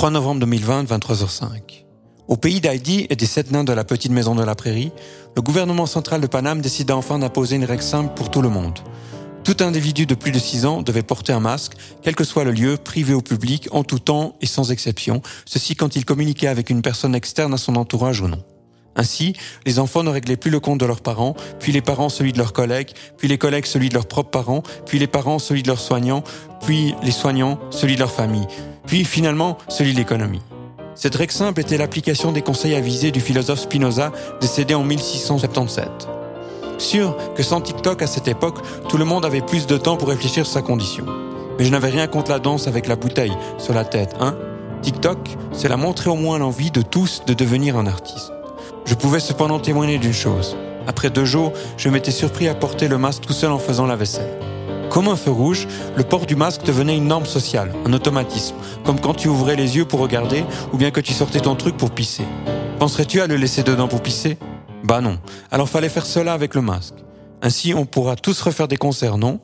3 novembre 2020, 23h05. Au pays d'Haïti et des sept nains de la petite maison de la prairie, le gouvernement central de Paname décida enfin d'imposer une règle simple pour tout le monde. Tout individu de plus de 6 ans devait porter un masque, quel que soit le lieu, privé ou public, en tout temps et sans exception, ceci quand il communiquait avec une personne externe à son entourage ou non. Ainsi, les enfants ne réglaient plus le compte de leurs parents, puis les parents celui de leurs collègues, puis les collègues celui de leurs propres parents, puis les parents celui de leurs soignants, puis les soignants celui de leur famille, puis finalement celui de l'économie. Cette règle simple était l'application des conseils avisés du philosophe Spinoza décédé en 1677. Sûr que sans TikTok à cette époque, tout le monde avait plus de temps pour réfléchir sur sa condition. Mais je n'avais rien contre la danse avec la bouteille sur la tête, hein TikTok, c'est la montrer au moins l'envie de tous de devenir un artiste. Je pouvais cependant témoigner d'une chose. Après deux jours, je m'étais surpris à porter le masque tout seul en faisant la vaisselle. Comme un feu rouge, le port du masque devenait une norme sociale, un automatisme, comme quand tu ouvrais les yeux pour regarder ou bien que tu sortais ton truc pour pisser. Penserais-tu à le laisser dedans pour pisser? Bah non. Alors fallait faire cela avec le masque. Ainsi, on pourra tous refaire des concerts, non?